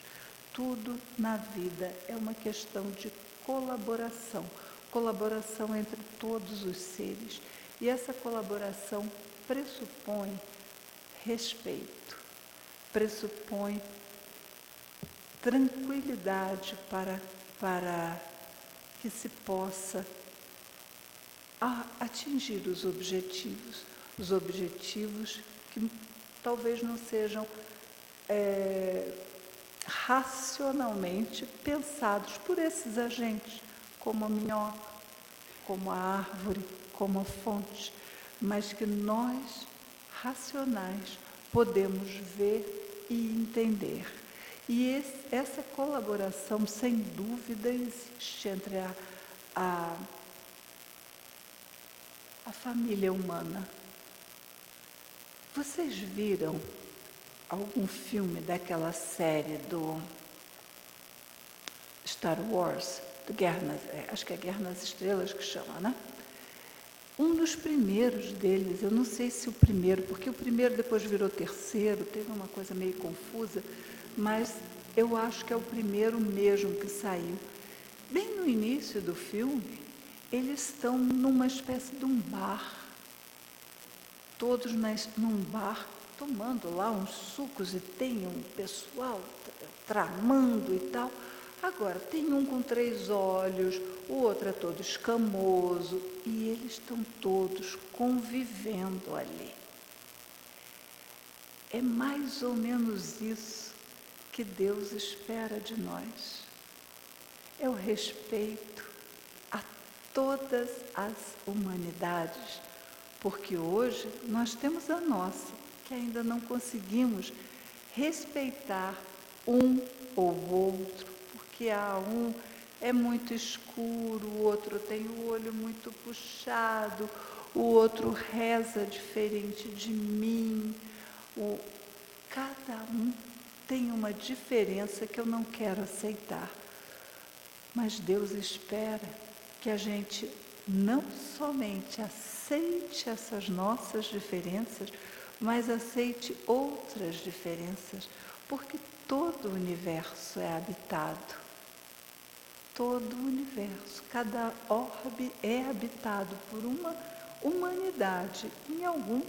Tudo na vida é uma questão de colaboração colaboração entre todos os seres. E essa colaboração pressupõe respeito, pressupõe tranquilidade para, para que se possa atingir os objetivos, os objetivos que talvez não sejam é, racionalmente pensados por esses agentes, como a minhoca, como a árvore, como a fonte, mas que nós, racionais, podemos ver e entender. E esse, essa colaboração, sem dúvida, existe entre a, a, a família humana. Vocês viram algum filme daquela série do Star Wars? Do Guerra nas, é, acho que é Guerra nas Estrelas que chama, né? Um dos primeiros deles, eu não sei se o primeiro, porque o primeiro depois virou terceiro, teve uma coisa meio confusa, mas eu acho que é o primeiro mesmo que saiu. Bem no início do filme, eles estão numa espécie de um bar, todos nas, num bar, tomando lá uns sucos e tem um pessoal tramando e tal. Agora, tem um com três olhos, o outro é todo escamoso, e eles estão todos convivendo ali. É mais ou menos isso que Deus espera de nós. É o respeito a todas as humanidades, porque hoje nós temos a nossa, que ainda não conseguimos respeitar um ou outro que há um é muito escuro, o outro tem o olho muito puxado, o outro reza diferente de mim. O, cada um tem uma diferença que eu não quero aceitar. Mas Deus espera que a gente não somente aceite essas nossas diferenças, mas aceite outras diferenças, porque todo o universo é habitado todo o universo. Cada orbe é habitado por uma humanidade em algum,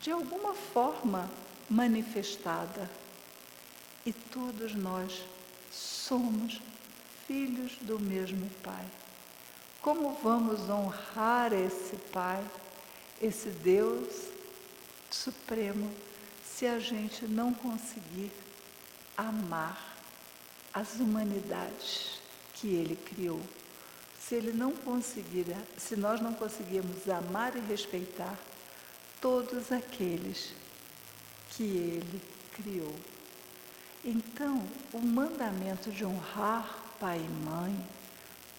de alguma forma manifestada. E todos nós somos filhos do mesmo Pai. Como vamos honrar esse Pai, esse Deus Supremo, se a gente não conseguir amar as humanidades? que ele criou. Se ele não conseguir, se nós não conseguirmos amar e respeitar todos aqueles que ele criou. Então, o mandamento de honrar pai e mãe,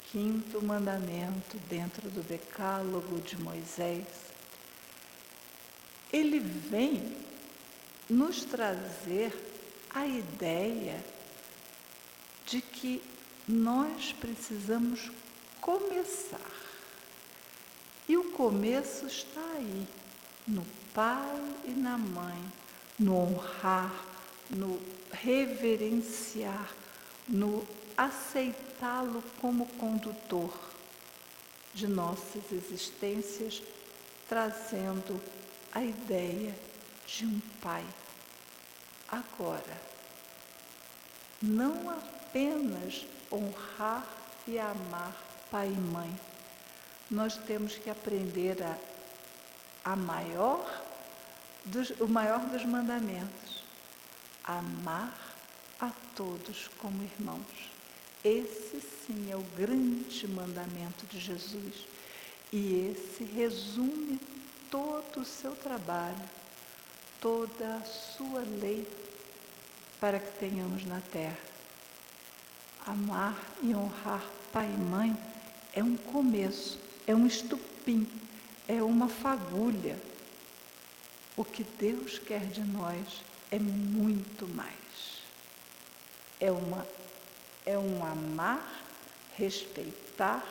quinto mandamento dentro do decálogo de Moisés, ele vem nos trazer a ideia de que nós precisamos começar. E o começo está aí, no pai e na mãe, no honrar, no reverenciar, no aceitá-lo como condutor de nossas existências, trazendo a ideia de um pai. Agora, não apenas honrar e amar pai e mãe, nós temos que aprender a, a maior dos, o maior dos mandamentos, amar a todos como irmãos. Esse sim é o grande mandamento de Jesus. E esse resume todo o seu trabalho, toda a sua lei para que tenhamos na terra. Amar e honrar pai e mãe é um começo, é um estupim, é uma fagulha. O que Deus quer de nós é muito mais. É uma é um amar, respeitar,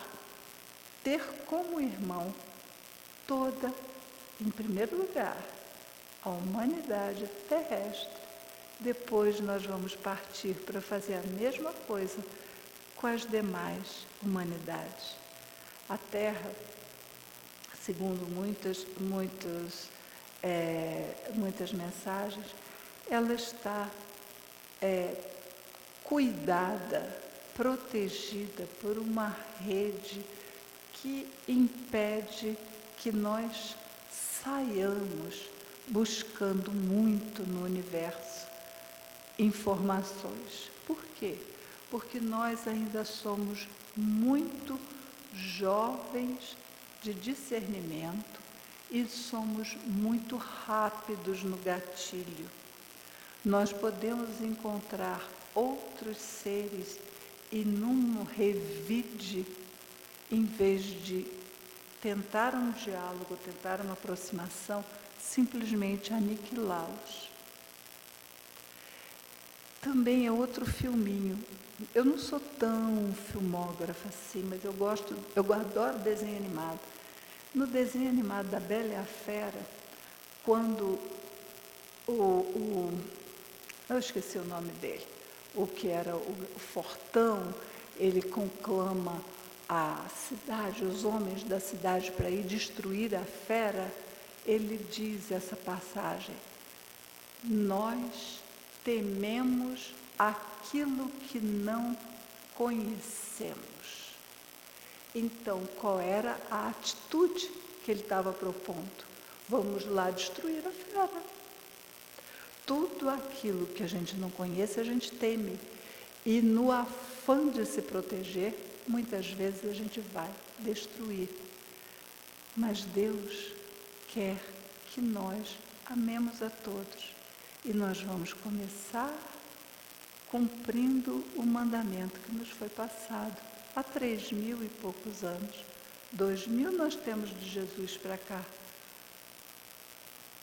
ter como irmão toda, em primeiro lugar, a humanidade terrestre. Depois nós vamos partir para fazer a mesma coisa com as demais humanidades. A Terra, segundo muitas, muitos, é, muitas mensagens, ela está é, cuidada, protegida por uma rede que impede que nós saiamos buscando muito no universo informações. Por quê? Porque nós ainda somos muito jovens de discernimento e somos muito rápidos no gatilho. Nós podemos encontrar outros seres e num revide, em vez de tentar um diálogo, tentar uma aproximação, simplesmente aniquilá-los. Também é outro filminho. Eu não sou tão filmógrafa assim, mas eu gosto, eu adoro desenho animado. No desenho animado da Bela e a Fera, quando o, o eu esqueci o nome dele, o que era o fortão, ele conclama a cidade, os homens da cidade para ir destruir a fera, ele diz essa passagem: Nós tememos aquilo que não conhecemos. Então, qual era a atitude que ele estava propondo? Vamos lá destruir a fera. Tudo aquilo que a gente não conhece, a gente teme. E no afã de se proteger, muitas vezes a gente vai destruir. Mas Deus quer que nós amemos a todos. E nós vamos começar cumprindo o mandamento que nos foi passado há três mil e poucos anos. Dois mil nós temos de Jesus para cá.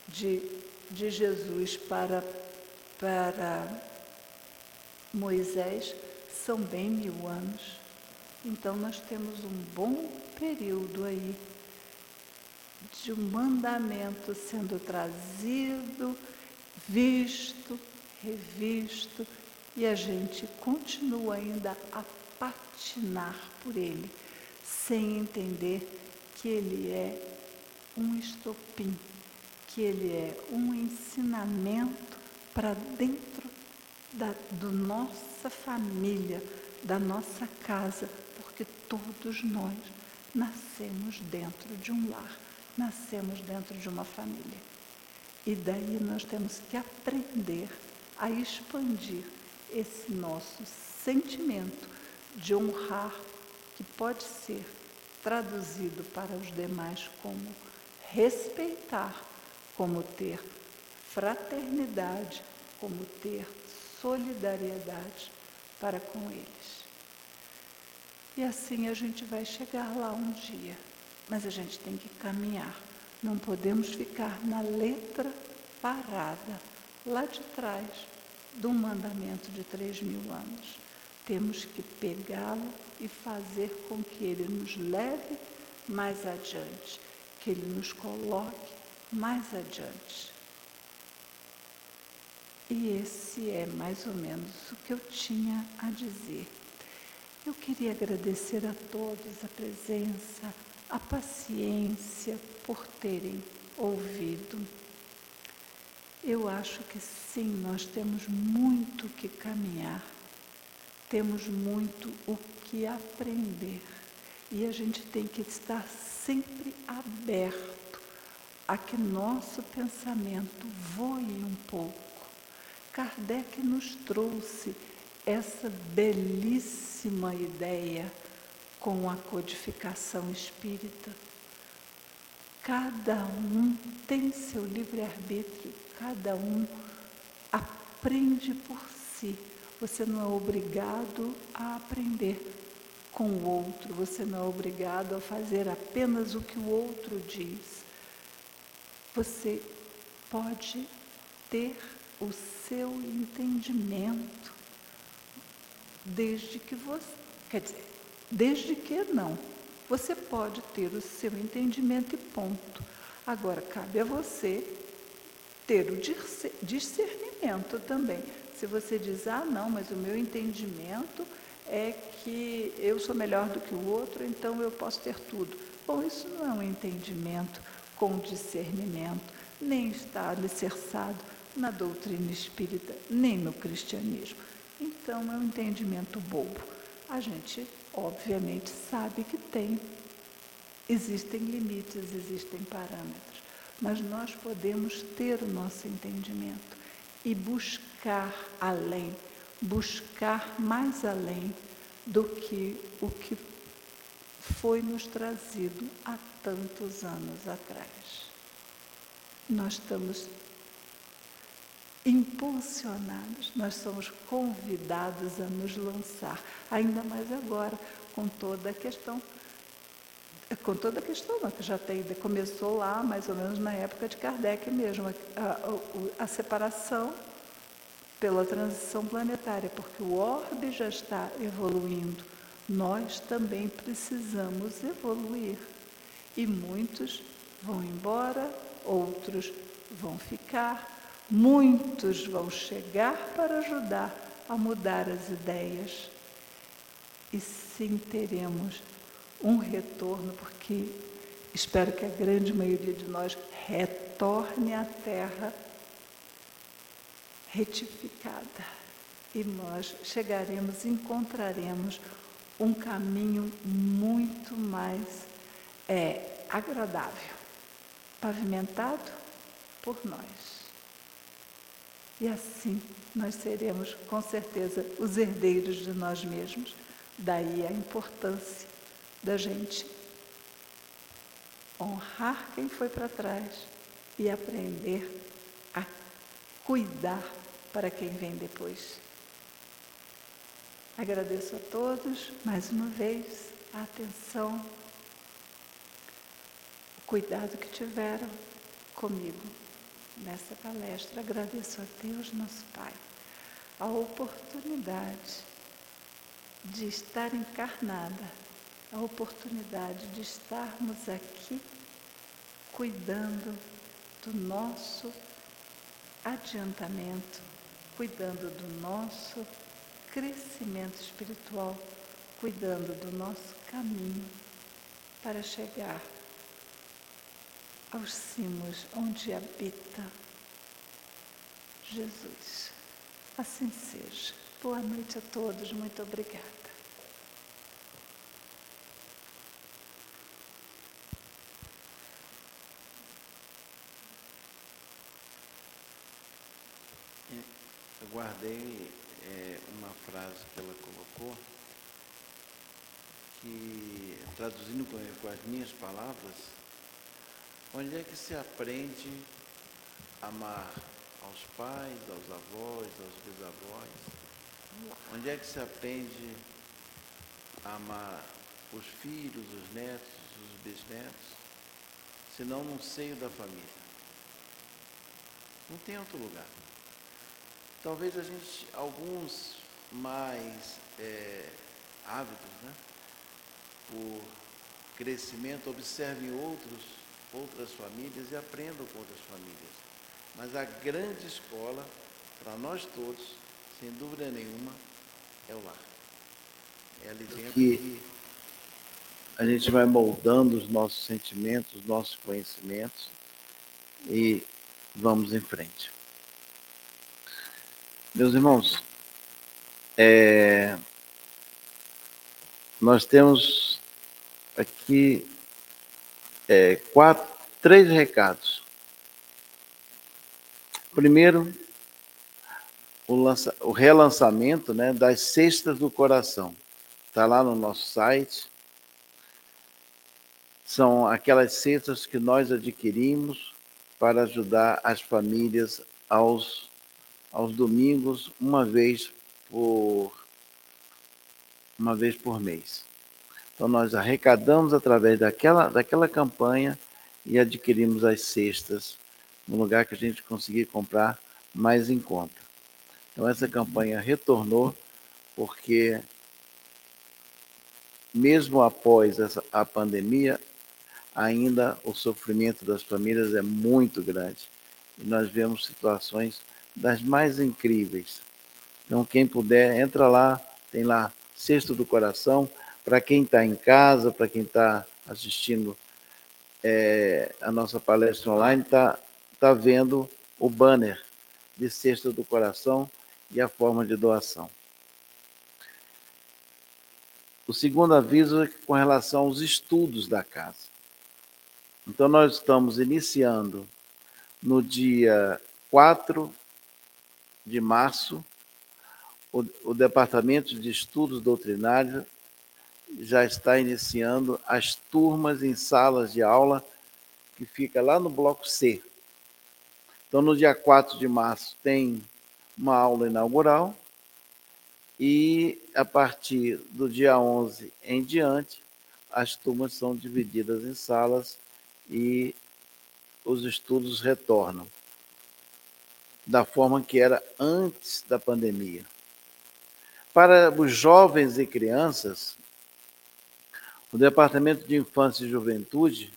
De de Jesus para, para Moisés são bem mil anos. Então nós temos um bom período aí de um mandamento sendo trazido, visto, revisto, e a gente continua ainda a patinar por ele, sem entender que ele é um estopim que ele é um ensinamento para dentro da do nossa família, da nossa casa, porque todos nós nascemos dentro de um lar, nascemos dentro de uma família. E daí nós temos que aprender a expandir esse nosso sentimento de honrar, que pode ser traduzido para os demais como respeitar como ter fraternidade, como ter solidariedade para com eles. E assim a gente vai chegar lá um dia, mas a gente tem que caminhar. Não podemos ficar na letra parada, lá de trás do mandamento de três mil anos. Temos que pegá-lo e fazer com que ele nos leve mais adiante, que ele nos coloque mais adiante. E esse é mais ou menos o que eu tinha a dizer. Eu queria agradecer a todos a presença, a paciência por terem ouvido. Eu acho que sim, nós temos muito que caminhar temos muito o que aprender e a gente tem que estar sempre aberto a que nosso pensamento voe um pouco. Kardec nos trouxe essa belíssima ideia com a codificação espírita. Cada um tem seu livre-arbítrio, cada um aprende por si. Você não é obrigado a aprender com o outro, você não é obrigado a fazer apenas o que o outro diz. Você pode ter o seu entendimento, desde que você, quer dizer, desde que não. Você pode ter o seu entendimento e ponto. Agora, cabe a você ter o discernimento também. Se você diz, ah, não, mas o meu entendimento é que eu sou melhor do que o outro, então eu posso ter tudo. Bom, isso não é um entendimento com discernimento, nem está alicerçado na doutrina espírita, nem no cristianismo. Então é um entendimento bobo. A gente, obviamente, sabe que tem, existem limites, existem parâmetros, mas nós podemos ter o nosso entendimento e buscar além buscar mais além do que o que foi nos trazido há tantos anos atrás. Nós estamos impulsionados, nós somos convidados a nos lançar, ainda mais agora, com toda a questão, com toda a questão que já tem, começou lá, mais ou menos na época de Kardec mesmo, a, a, a separação pela transição planetária, porque o orbe já está evoluindo. Nós também precisamos evoluir. E muitos vão embora, outros vão ficar, muitos vão chegar para ajudar a mudar as ideias. E sim teremos um retorno, porque espero que a grande maioria de nós retorne à Terra retificada. E nós chegaremos, encontraremos um caminho muito mais é, agradável, pavimentado por nós. E assim nós seremos, com certeza, os herdeiros de nós mesmos. Daí a importância da gente honrar quem foi para trás e aprender a cuidar para quem vem depois. Agradeço a todos mais uma vez a atenção, cuidado que tiveram comigo nessa palestra. Agradeço a Deus, nosso Pai, a oportunidade de estar encarnada, a oportunidade de estarmos aqui cuidando do nosso adiantamento, cuidando do nosso crescimento espiritual, cuidando do nosso caminho para chegar aos cimos onde habita Jesus. Assim seja. Boa noite a todos, muito obrigada. guardei é, uma frase que ela colocou, que, traduzindo com as minhas palavras, onde é que se aprende a amar aos pais, aos avós, aos bisavós? Onde é que se aprende a amar os filhos, os netos, os bisnetos, senão no seio da família? Não tem outro lugar. Talvez a gente, alguns mais é, hábitos, né? por crescimento, observem outros, outras famílias e aprendam com outras famílias. Mas a grande escola, para nós todos, sem dúvida nenhuma, é o lar. É ali dentro que, que a gente vai moldando os nossos sentimentos, os nossos conhecimentos e vamos em frente. Meus irmãos, é, nós temos aqui é, quatro, três recados. Primeiro, o, lança, o relançamento né, das cestas do coração. Está lá no nosso site. São aquelas cestas que nós adquirimos para ajudar as famílias aos, aos domingos, uma vez por uma vez por mês. Então nós arrecadamos através daquela, daquela campanha e adquirimos as cestas no lugar que a gente conseguir comprar mais em conta. Então essa campanha retornou porque mesmo após essa, a pandemia, ainda o sofrimento das famílias é muito grande. E nós vemos situações das mais incríveis. Então, quem puder, entra lá, tem lá Cesto do Coração, para quem está em casa, para quem está assistindo é, a nossa palestra online, está tá vendo o banner de Cesto do Coração e a forma de doação. O segundo aviso é com relação aos estudos da casa. Então, nós estamos iniciando no dia 4 de março o, o Departamento de Estudos Doutrinários já está iniciando as turmas em salas de aula que fica lá no bloco C. Então, no dia 4 de março, tem uma aula inaugural e a partir do dia 11 em diante, as turmas são divididas em salas e os estudos retornam da forma que era antes da pandemia. Para os jovens e crianças, o Departamento de Infância e Juventude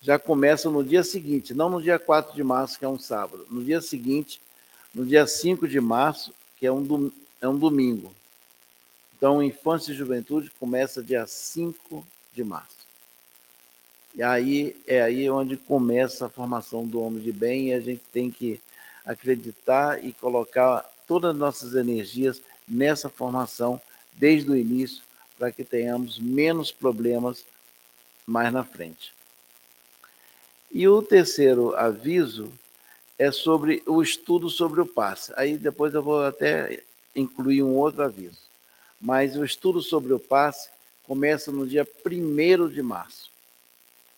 já começa no dia seguinte, não no dia 4 de março, que é um sábado, no dia seguinte, no dia 5 de março, que é um, é um domingo. Então, Infância e Juventude começa dia 5 de março. E aí é aí onde começa a formação do homem de bem e a gente tem que acreditar e colocar todas as nossas energias nessa formação desde o início, para que tenhamos menos problemas mais na frente. E o terceiro aviso é sobre o estudo sobre o passe. Aí depois eu vou até incluir um outro aviso. Mas o estudo sobre o passe começa no dia 1 de março,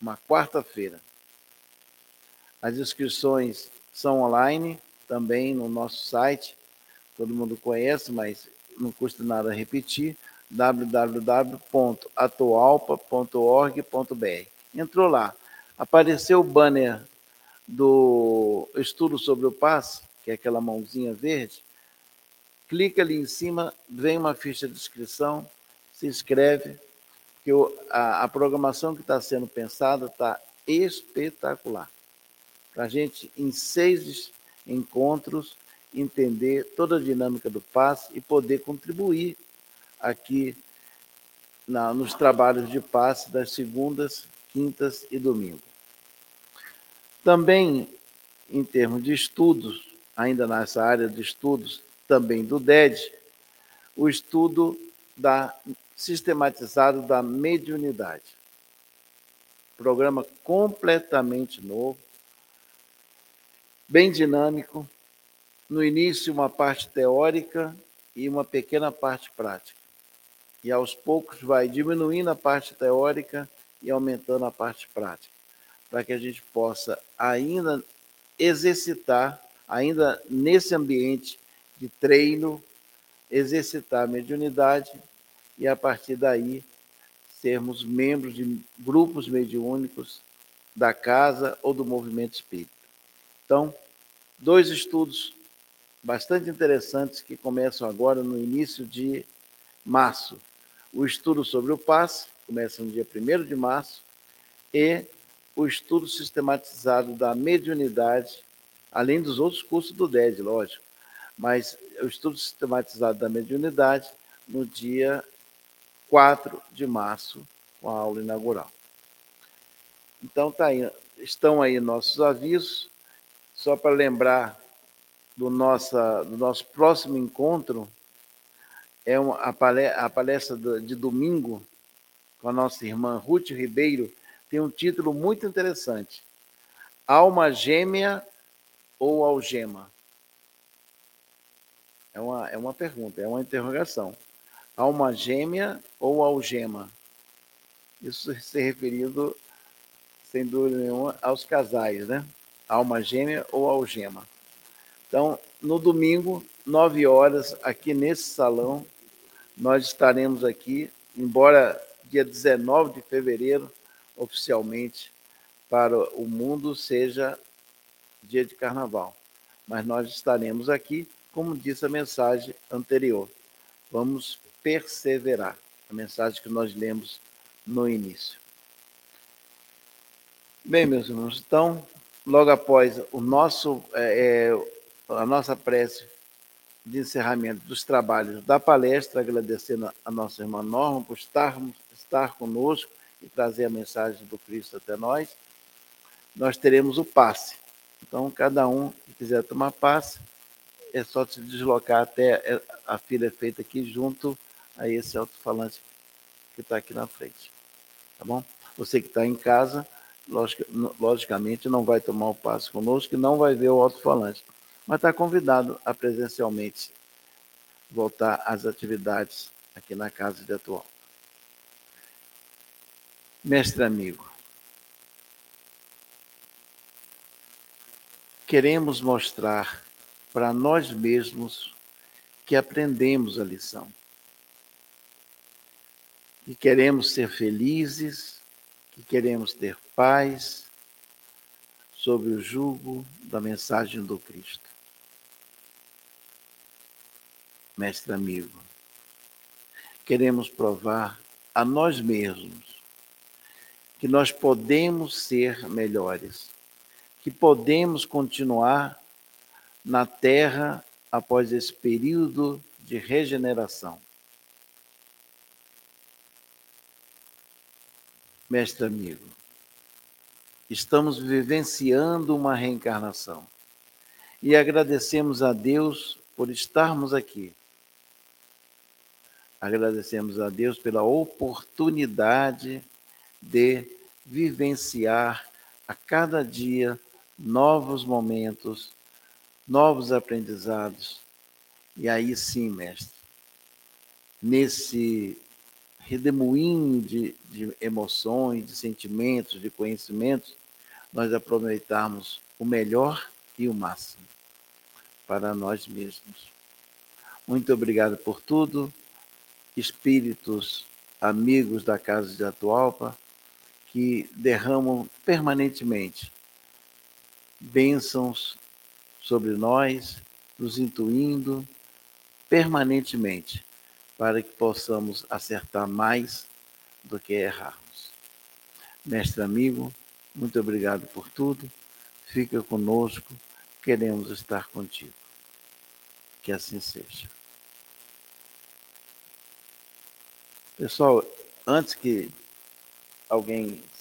uma quarta-feira. As inscrições são online, também no nosso site, todo mundo conhece, mas não custa nada repetir, www.atualpa.org.br. Entrou lá, apareceu o banner do estudo sobre o passe, que é aquela mãozinha verde, clica ali em cima, vem uma ficha de inscrição, se inscreve, que a, a programação que está sendo pensada está espetacular. Para a gente, em seis encontros, entender toda a dinâmica do passe e poder contribuir aqui na, nos trabalhos de passe das segundas, quintas e domingo. Também, em termos de estudos, ainda nessa área de estudos, também do DED, o estudo da, sistematizado da mediunidade. Programa completamente novo, bem dinâmico, no início uma parte teórica e uma pequena parte prática. E aos poucos vai diminuindo a parte teórica e aumentando a parte prática, para que a gente possa ainda exercitar, ainda nesse ambiente de treino, exercitar a mediunidade e a partir daí sermos membros de grupos mediúnicos da casa ou do movimento espírita. Então, dois estudos bastante interessantes que começam agora no início de março. O estudo sobre o passe, começa no dia 1 de março, e o estudo sistematizado da mediunidade, além dos outros cursos do DED, lógico, mas o estudo sistematizado da mediunidade no dia 4 de março, com a aula inaugural. Então, tá aí, estão aí nossos avisos. Só para lembrar do, nossa, do nosso próximo encontro, é uma, a palestra de domingo, com a nossa irmã Ruth Ribeiro, tem um título muito interessante: Alma Gêmea ou Algema? É uma, é uma pergunta, é uma interrogação. Alma gêmea ou algema? Isso se referindo, sem dúvida nenhuma, aos casais, né? Alma gêmea ou algema. Então, no domingo, nove horas, aqui nesse salão, nós estaremos aqui, embora dia 19 de fevereiro, oficialmente, para o mundo seja dia de carnaval. Mas nós estaremos aqui, como disse a mensagem anterior. Vamos perseverar. A mensagem que nós lemos no início. Bem, meus irmãos, então, logo após o nosso, é, é, a nossa prece de encerramento dos trabalhos da palestra, agradecendo a nossa irmã Norma por estarmos, estar conosco e trazer a mensagem do Cristo até nós, nós teremos o passe. Então, cada um que quiser tomar passe, é só se deslocar até a fila feita aqui junto a esse alto-falante que está aqui na frente. Tá bom? Você que está em casa, logicamente não vai tomar o passo conosco e não vai ver o alto-falante, mas está convidado a presencialmente voltar às atividades aqui na casa de atual. Mestre amigo, queremos mostrar para nós mesmos que aprendemos a lição que queremos ser felizes, que queremos ter paz sob o jugo da mensagem do Cristo. Mestre amigo, queremos provar a nós mesmos que nós podemos ser melhores, que podemos continuar na terra após esse período de regeneração. mestre amigo, estamos vivenciando uma reencarnação e agradecemos a Deus por estarmos aqui. Agradecemos a Deus pela oportunidade de vivenciar a cada dia novos momentos, novos aprendizados. E aí sim, mestre, nesse redemoinho de, de emoções, de sentimentos, de conhecimentos, nós aproveitarmos o melhor e o máximo para nós mesmos. Muito obrigado por tudo. Espíritos amigos da Casa de Atualpa, que derramam permanentemente bênçãos sobre nós, nos intuindo permanentemente para que possamos acertar mais do que errarmos. Mestre amigo, muito obrigado por tudo. Fica conosco, queremos estar contigo. Que assim seja. Pessoal, antes que alguém